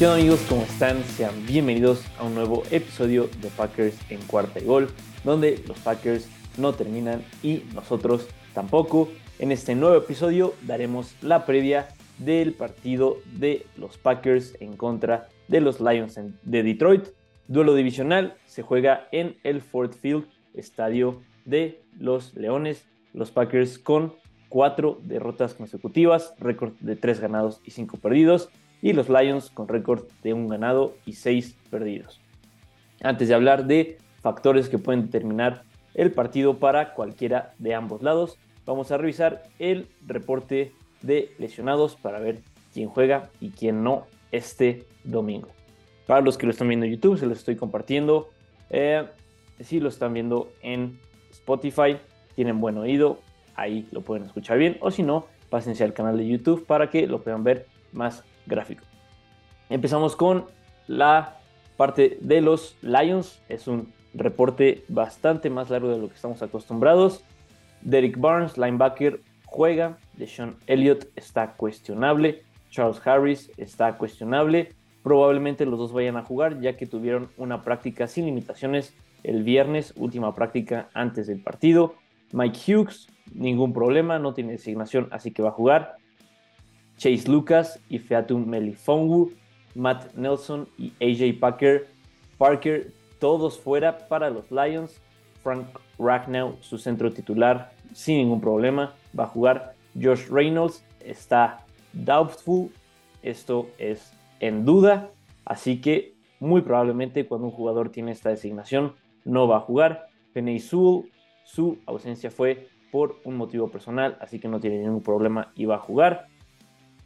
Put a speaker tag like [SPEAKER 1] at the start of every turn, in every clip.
[SPEAKER 1] ¿Qué onda amigos? ¿Cómo están? Sean bienvenidos a un nuevo episodio de Packers en cuarta y gol, donde los Packers no terminan y nosotros tampoco. En este nuevo episodio daremos la previa del partido de los Packers en contra de los Lions de Detroit. Duelo divisional se juega en el Ford Field, estadio de los Leones. Los Packers con cuatro derrotas consecutivas, récord de tres ganados y cinco perdidos, y los Lions con récord de un ganado y seis perdidos. Antes de hablar de factores que pueden determinar el partido para cualquiera de ambos lados, vamos a revisar el reporte de lesionados para ver quién juega y quién no este domingo. Para los que lo están viendo en YouTube, se los estoy compartiendo. Eh, si lo están viendo en Spotify, tienen buen oído, ahí lo pueden escuchar bien. O si no, pásense al canal de YouTube para que lo puedan ver más gráfico. Empezamos con la parte de los Lions. Es un reporte bastante más largo de lo que estamos acostumbrados. Derek Barnes, linebacker, juega. Deshaun Elliott está cuestionable. Charles Harris está cuestionable. Probablemente los dos vayan a jugar ya que tuvieron una práctica sin limitaciones el viernes, última práctica antes del partido. Mike Hughes, ningún problema, no tiene designación, así que va a jugar. Chase Lucas y Featum Melifongu, Matt Nelson y AJ Parker, Parker, todos fuera para los Lions. Frank Ragnow, su centro titular, sin ningún problema, va a jugar. Josh Reynolds está doubtful, esto es en duda, así que muy probablemente cuando un jugador tiene esta designación no va a jugar. Penny Sewell, su ausencia fue por un motivo personal, así que no tiene ningún problema y va a jugar.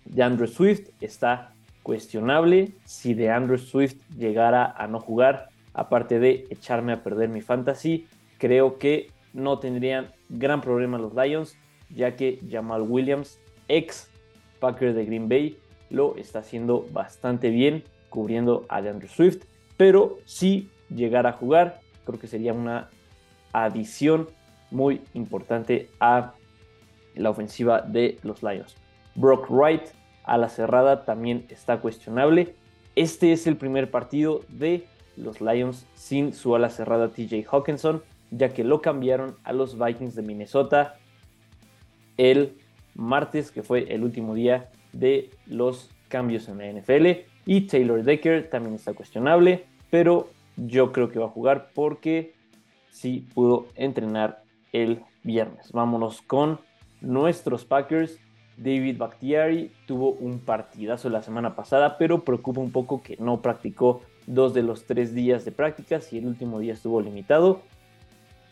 [SPEAKER 1] DeAndre Swift está cuestionable. Si DeAndre Swift llegara a no jugar, aparte de echarme a perder mi fantasy, creo que no tendrían gran problema los Lions, ya que Jamal Williams, ex Packer de Green Bay, lo está haciendo bastante bien cubriendo a DeAndre Swift. Pero si llegara a jugar, creo que sería una adición muy importante a la ofensiva de los Lions. Brock Wright a la cerrada también está cuestionable. Este es el primer partido de los Lions sin su ala cerrada TJ Hawkinson, ya que lo cambiaron a los Vikings de Minnesota el martes, que fue el último día de los cambios en la NFL. Y Taylor Decker también está cuestionable, pero yo creo que va a jugar porque sí pudo entrenar el viernes. Vámonos con nuestros Packers. David Bakhtiari tuvo un partidazo la semana pasada, pero preocupa un poco que no practicó dos de los tres días de prácticas y el último día estuvo limitado.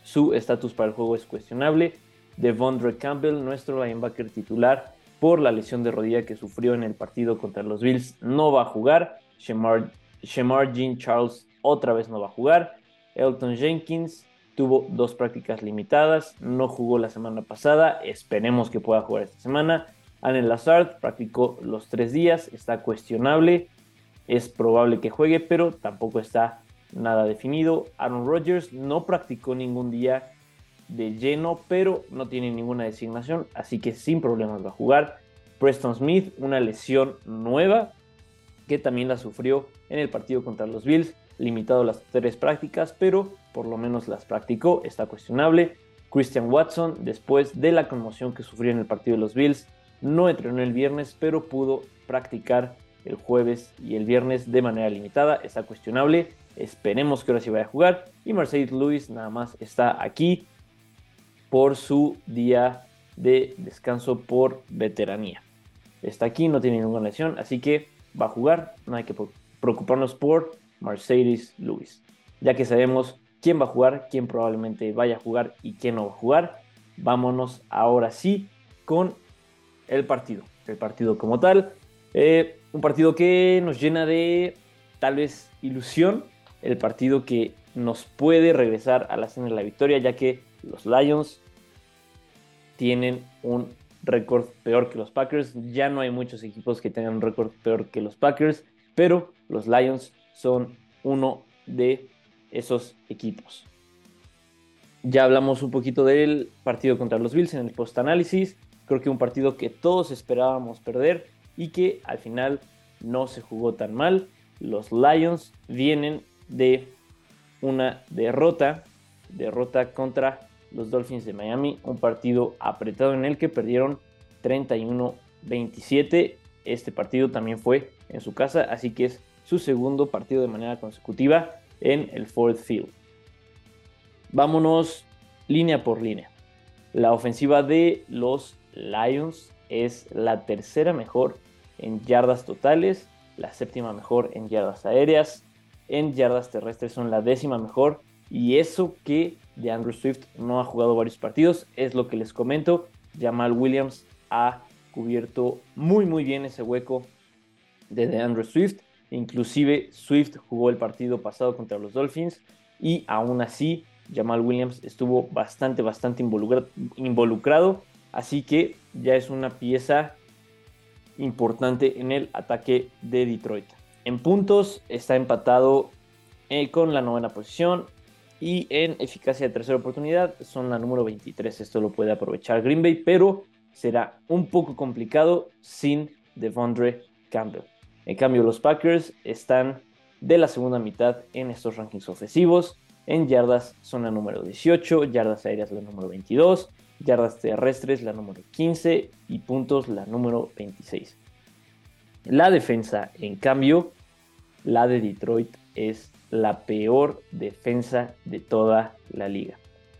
[SPEAKER 1] Su estatus para el juego es cuestionable. Devondre Campbell, nuestro linebacker titular, por la lesión de rodilla que sufrió en el partido contra los Bills, no va a jugar. Shemar, Jean Charles otra vez no va a jugar. Elton Jenkins tuvo dos prácticas limitadas, no jugó la semana pasada, esperemos que pueda jugar esta semana. Allen Lazard practicó los tres días, está cuestionable, es probable que juegue, pero tampoco está nada definido. Aaron Rodgers no practicó ningún día de lleno, pero no tiene ninguna designación, así que sin problemas va a jugar. Preston Smith, una lesión nueva que también la sufrió en el partido contra los Bills, limitado las tres prácticas, pero por lo menos las practicó, está cuestionable. Christian Watson, después de la conmoción que sufrió en el partido de los Bills, no entrenó el viernes, pero pudo practicar el jueves y el viernes de manera limitada, está cuestionable. Esperemos que ahora sí vaya a jugar. Y Mercedes Lewis nada más está aquí por su día de descanso por veteranía. Está aquí, no tiene ninguna lesión, así que va a jugar. No hay que preocuparnos por Mercedes Lewis. Ya que sabemos quién va a jugar, quién probablemente vaya a jugar y quién no va a jugar, vámonos ahora sí con el partido. El partido como tal. Eh, un partido que nos llena de tal vez ilusión. El partido que nos puede regresar a la escena de la victoria, ya que los Lions tienen un récord peor que los Packers. Ya no hay muchos equipos que tengan un récord peor que los Packers, pero los Lions son uno de esos equipos. Ya hablamos un poquito del partido contra los Bills en el post-análisis. Creo que un partido que todos esperábamos perder y que al final no se jugó tan mal. los Lions vienen de una derrota, derrota contra los Dolphins de Miami, un partido apretado en el que perdieron 31-27. Este partido también fue en su casa, así que es su segundo partido de manera consecutiva en el Ford Field. Vámonos línea por línea. La ofensiva de los Lions es la tercera mejor en yardas totales, la séptima mejor en yardas aéreas, en yardas terrestres son la décima mejor y eso que de Andrew Swift no ha jugado varios partidos es lo que les comento. Jamal Williams ha cubierto muy muy bien ese hueco de Andrew Swift. Inclusive Swift jugó el partido pasado contra los Dolphins y aún así Jamal Williams estuvo bastante, bastante involucrado. Así que ya es una pieza importante en el ataque de Detroit. En puntos está empatado eh, con la novena posición y en eficacia de tercera oportunidad son la número 23. Esto lo puede aprovechar Green Bay, pero será un poco complicado sin Devondre Campbell. En cambio, los Packers están de la segunda mitad en estos rankings ofensivos. En yardas son la número 18, yardas aéreas la número 22, yardas terrestres la número 15 y puntos la número 26. La defensa, en cambio, la de Detroit es la peor defensa de toda la liga.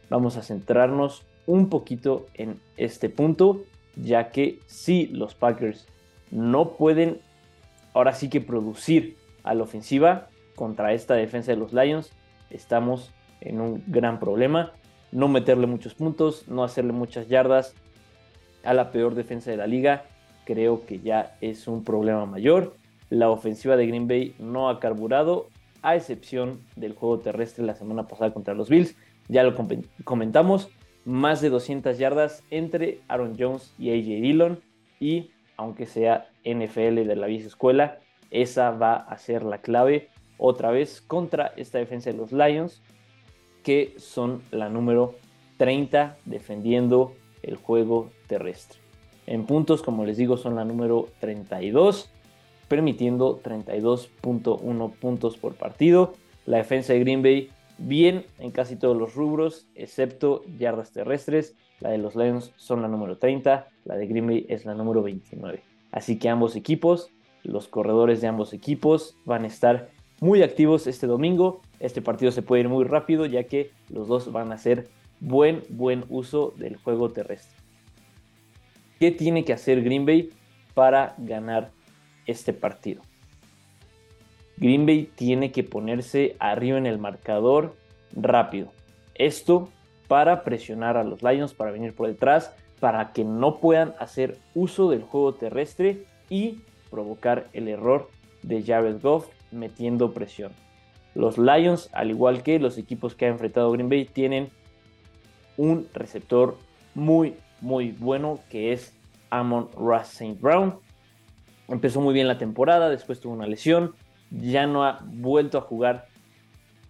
[SPEAKER 1] Vamos a centrarnos un poquito en este punto, ya que si los Packers no pueden ahora sí que producir a la ofensiva contra esta defensa de los Lions, estamos en un gran problema. No meterle muchos puntos, no hacerle muchas yardas a la peor defensa de la liga, creo que ya es un problema mayor. La ofensiva de Green Bay no ha carburado, a excepción del juego terrestre la semana pasada contra los Bills. Ya lo comentamos, más de 200 yardas entre Aaron Jones y AJ Dillon. Y aunque sea NFL de la vieja escuela, esa va a ser la clave otra vez contra esta defensa de los Lions, que son la número 30 defendiendo el juego terrestre. En puntos, como les digo, son la número 32, permitiendo 32.1 puntos por partido. La defensa de Green Bay bien en casi todos los rubros, excepto yardas terrestres. La de los Lions son la número 30, la de Green Bay es la número 29. Así que ambos equipos, los corredores de ambos equipos van a estar muy activos este domingo. Este partido se puede ir muy rápido ya que los dos van a hacer buen, buen uso del juego terrestre. ¿Qué tiene que hacer Green Bay para ganar este partido? Green Bay tiene que ponerse arriba en el marcador rápido. Esto para presionar a los Lions, para venir por detrás, para que no puedan hacer uso del juego terrestre y provocar el error de Jared Goff metiendo presión. Los Lions, al igual que los equipos que ha enfrentado Green Bay, tienen un receptor muy, muy bueno que es Amon Ross St. Brown. Empezó muy bien la temporada, después tuvo una lesión, ya no ha vuelto a jugar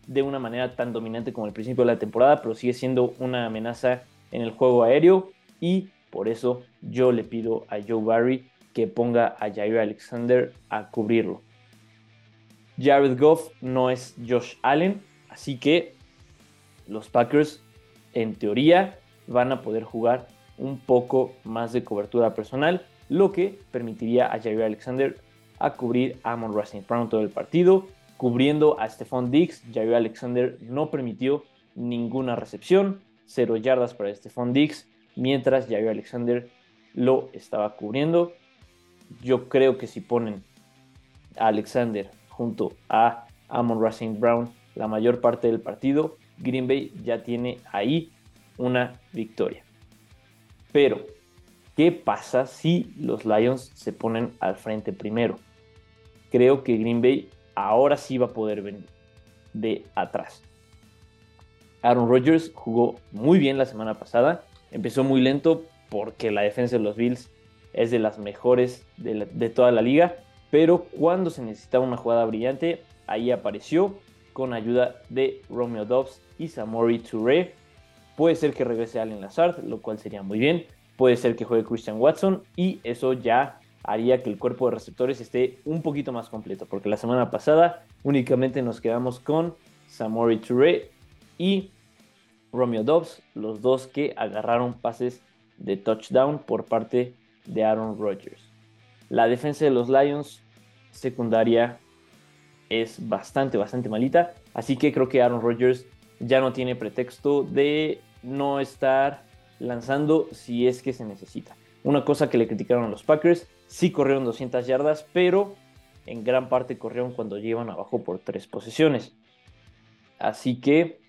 [SPEAKER 1] de una manera tan dominante como al principio de la temporada, pero sigue siendo una amenaza en el juego aéreo y por eso yo le pido a Joe Barry que ponga a Jair Alexander a cubrirlo. Jared Goff no es Josh Allen, así que los Packers en teoría van a poder jugar un poco más de cobertura personal, lo que permitiría a Jair Alexander a cubrir a Amon Racing Brown todo el partido, cubriendo a Stephon Diggs. Jair Alexander no permitió ninguna recepción, cero yardas para Stephon Diggs, mientras Jair Alexander lo estaba cubriendo. Yo creo que si ponen a Alexander junto a Amon Racing Brown la mayor parte del partido, Green Bay ya tiene ahí una victoria. Pero, ¿qué pasa si los Lions se ponen al frente primero? Creo que Green Bay ahora sí va a poder venir de atrás. Aaron Rodgers jugó muy bien la semana pasada. Empezó muy lento porque la defensa de los Bills es de las mejores de, de toda la liga pero cuando se necesitaba una jugada brillante, ahí apareció con ayuda de Romeo Dobbs y Samori Touré. Puede ser que regrese Allen Lazard, lo cual sería muy bien. Puede ser que juegue Christian Watson y eso ya haría que el cuerpo de receptores esté un poquito más completo, porque la semana pasada únicamente nos quedamos con Samori Touré y Romeo Dobbs, los dos que agarraron pases de touchdown por parte de Aaron Rodgers. La defensa de los Lions secundaria es bastante, bastante malita, así que creo que Aaron Rodgers ya no tiene pretexto de no estar lanzando si es que se necesita. Una cosa que le criticaron a los Packers, sí corrieron 200 yardas, pero en gran parte corrieron cuando llevan abajo por tres posiciones. Así que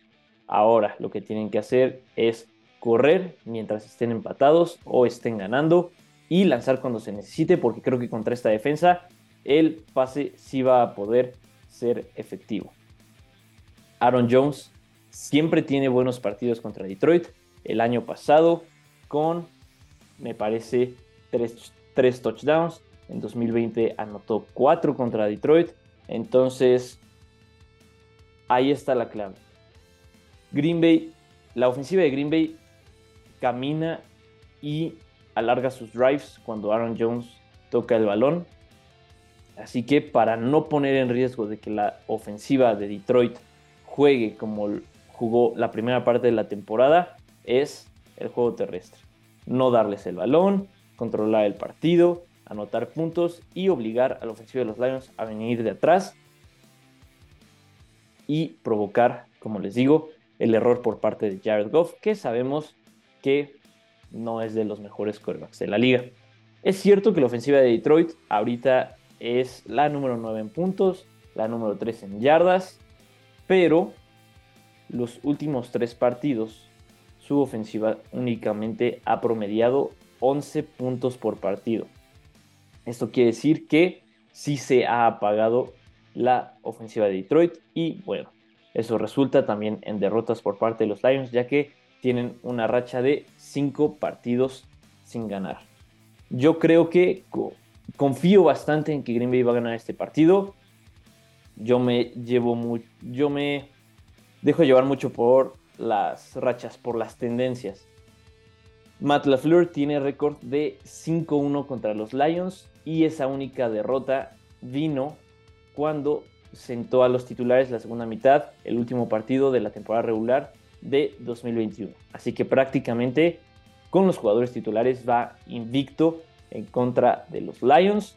[SPEAKER 1] ahora lo que tienen que hacer es correr mientras estén empatados o estén ganando y lanzar cuando se necesite, porque creo que contra esta defensa el pase sí va a poder ser efectivo. Aaron Jones siempre tiene buenos partidos contra Detroit. El año pasado con, me parece, tres, touchdowns. En 2020 anotó cuatro contra Detroit. Entonces, ahí está la clave. Green Bay, la ofensiva de Green Bay camina y alarga sus drives cuando Aaron Jones toca el balón. Así que para no poner en riesgo de que la ofensiva de Detroit juegue como jugó la primera parte de la temporada, es el juego terrestre. No darles el balón, controlar el partido, anotar puntos y obligar a la ofensiva de los Lions a venir de atrás y provocar, como les digo, el error por parte de Jared Goff, que sabemos que no es de los mejores quarterbacks de la liga. Es cierto que la ofensiva de Detroit ahorita es la número 9 en puntos, la número 3 en yardas, pero los últimos tres partidos su ofensiva únicamente ha promediado 11 puntos por partido. Esto quiere decir que sí se ha apagado la ofensiva de Detroit y bueno, eso resulta también en derrotas por parte de los Lions ya que tienen una racha de 5 partidos sin ganar. Yo creo que confío bastante en que Green Bay va a ganar este partido. Yo me llevo yo me dejo llevar mucho por las rachas, por las tendencias. Matt LaFleur tiene récord de 5-1 contra los Lions y esa única derrota vino cuando sentó a los titulares la segunda mitad, el último partido de la temporada regular de 2021. Así que prácticamente con los jugadores titulares va invicto en contra de los Lions.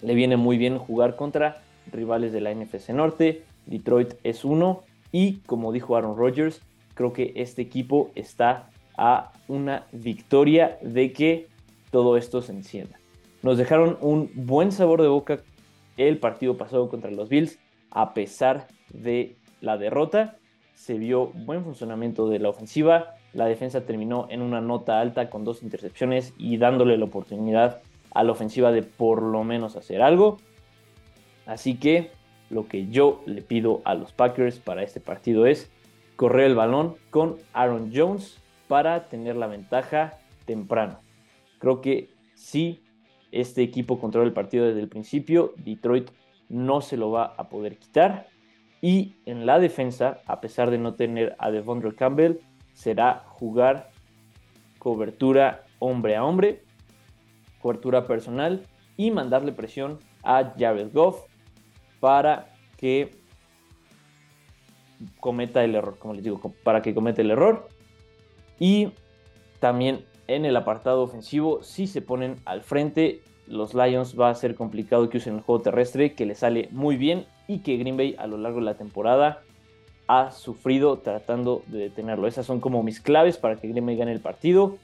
[SPEAKER 1] Le viene muy bien jugar contra rivales de la NFC Norte. Detroit es uno y como dijo Aaron Rodgers, creo que este equipo está a una victoria de que todo esto se encienda. Nos dejaron un buen sabor de boca el partido pasado contra los Bills, a pesar de la derrota. Se vio buen funcionamiento de la ofensiva. La defensa terminó en una nota alta con dos intercepciones y dándole la oportunidad a la ofensiva de por lo menos hacer algo. Así que lo que yo le pido a los Packers para este partido es correr el balón con Aaron Jones para tener la ventaja temprano. Creo que si este equipo controla el partido desde el principio, Detroit no se lo va a poder quitar. Y en la defensa, a pesar de no tener a Devondre Campbell, será jugar cobertura hombre a hombre, cobertura personal y mandarle presión a Jared Goff para que cometa el error, como les digo, para que cometa el error. Y también en el apartado ofensivo, si se ponen al frente, los Lions va a ser complicado que usen el juego terrestre, que le sale muy bien y que Green Bay a lo largo de la temporada ha sufrido tratando de detenerlo. Esas son como mis claves para que Green Bay gane el partido.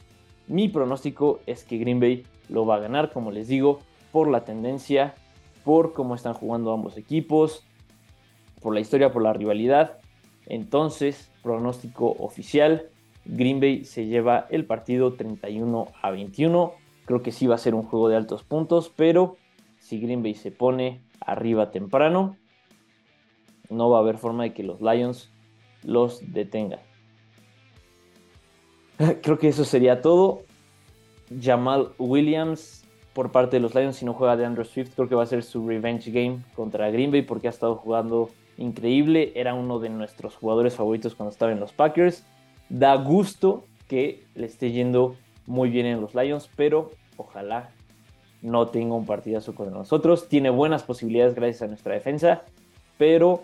[SPEAKER 1] Mi pronóstico es que Green Bay lo va a ganar, como les digo, por la tendencia, por cómo están jugando ambos equipos, por la historia, por la rivalidad. Entonces, pronóstico oficial, Green Bay se lleva el partido 31 a 21. Creo que sí va a ser un juego de altos puntos, pero si Green Bay se pone arriba temprano, no va a haber forma de que los Lions los detengan. Creo que eso sería todo. Jamal Williams por parte de los Lions, si no juega de Andrew Swift, creo que va a ser su revenge game contra Green Bay porque ha estado jugando increíble. Era uno de nuestros jugadores favoritos cuando estaba en los Packers. Da gusto que le esté yendo muy bien en los Lions, pero ojalá no tenga un partidazo con nosotros. Tiene buenas posibilidades gracias a nuestra defensa, pero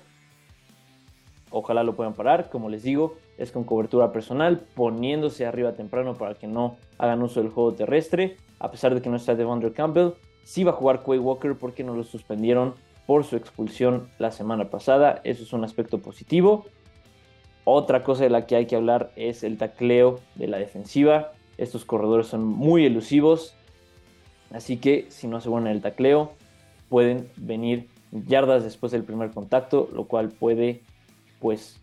[SPEAKER 1] ojalá lo puedan parar. Como les digo, es con cobertura personal, poniéndose arriba temprano para que no hagan uso del juego terrestre. A pesar de que no está Devondre Campbell, sí va a jugar Quay Walker porque no lo suspendieron por su expulsión la semana pasada. Eso es un aspecto positivo. Otra cosa de la que hay que hablar es el tacleo de la defensiva. Estos corredores son muy elusivos, así que si no se ponen el tacleo, pueden venir yardas después del primer contacto, lo cual puede pues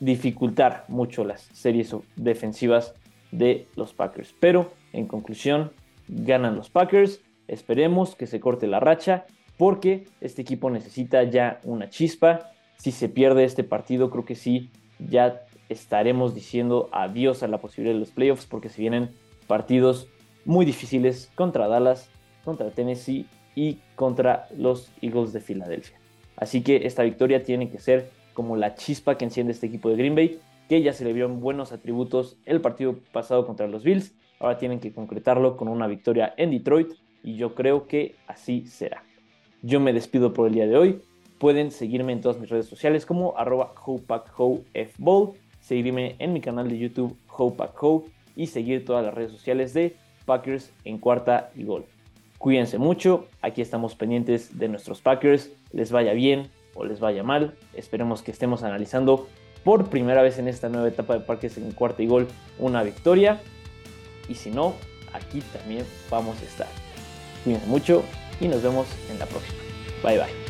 [SPEAKER 1] dificultar mucho las series defensivas de los Packers. Pero en conclusión, ganan los Packers. Esperemos que se corte la racha porque este equipo necesita ya una chispa. Si se pierde este partido, creo que sí, ya estaremos diciendo adiós a la posibilidad de los playoffs porque se vienen partidos muy difíciles contra Dallas, contra Tennessee y contra los Eagles de Filadelfia. Así que esta victoria tiene que ser como la chispa que enciende este equipo de Green Bay, que ya se le vieron buenos atributos el partido pasado contra los Bills. Ahora tienen que concretarlo con una victoria en Detroit y yo creo que así será. Yo me despido por el día de hoy. Pueden seguirme en todas mis redes sociales como arroba seguirme en mi canal de YouTube Hope y seguir todas las redes sociales de Packers en cuarta y gol. Cuídense mucho, aquí estamos pendientes de nuestros Packers, les vaya bien o les vaya mal, esperemos que estemos analizando por primera vez en esta nueva etapa de Packers en cuarta y gol una victoria y si no, aquí también vamos a estar. Cuídense mucho y nos vemos en la próxima. Bye bye.